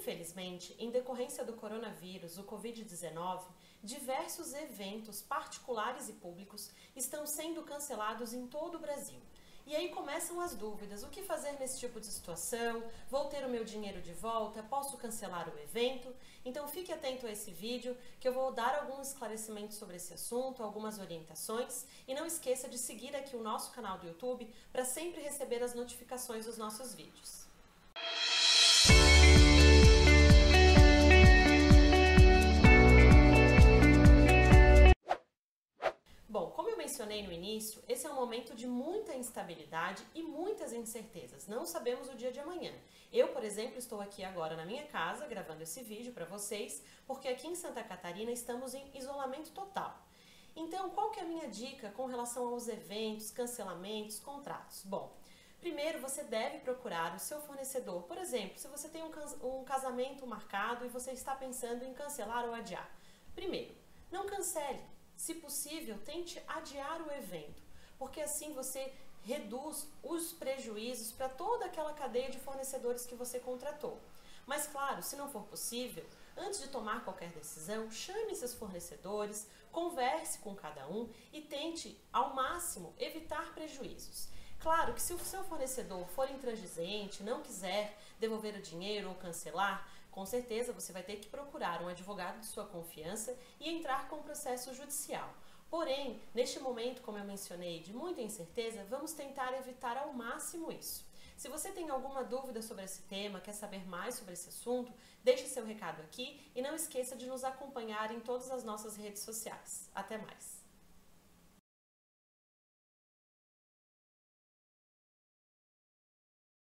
Infelizmente, em decorrência do coronavírus, o Covid-19, diversos eventos particulares e públicos estão sendo cancelados em todo o Brasil. E aí começam as dúvidas: o que fazer nesse tipo de situação? Vou ter o meu dinheiro de volta? Posso cancelar o evento? Então fique atento a esse vídeo que eu vou dar alguns esclarecimentos sobre esse assunto, algumas orientações e não esqueça de seguir aqui o nosso canal do YouTube para sempre receber as notificações dos nossos vídeos. Mencionei no início, esse é um momento de muita instabilidade e muitas incertezas. Não sabemos o dia de amanhã. Eu, por exemplo, estou aqui agora na minha casa gravando esse vídeo para vocês, porque aqui em Santa Catarina estamos em isolamento total. Então, qual que é a minha dica com relação aos eventos, cancelamentos, contratos? Bom, Primeiro, você deve procurar o seu fornecedor. Por exemplo, se você tem um casamento marcado e você está pensando em cancelar ou adiar. Primeiro, não cancele. Se possível, tente adiar o evento, porque assim você reduz os prejuízos para toda aquela cadeia de fornecedores que você contratou. Mas claro, se não for possível, antes de tomar qualquer decisão, chame seus fornecedores, converse com cada um e tente ao máximo evitar prejuízos. Claro que se o seu fornecedor for intransigente, não quiser devolver o dinheiro ou cancelar, com certeza você vai ter que procurar um advogado de sua confiança e entrar com o processo judicial. Porém, neste momento, como eu mencionei, de muita incerteza, vamos tentar evitar ao máximo isso. Se você tem alguma dúvida sobre esse tema, quer saber mais sobre esse assunto, deixe seu recado aqui e não esqueça de nos acompanhar em todas as nossas redes sociais. Até mais!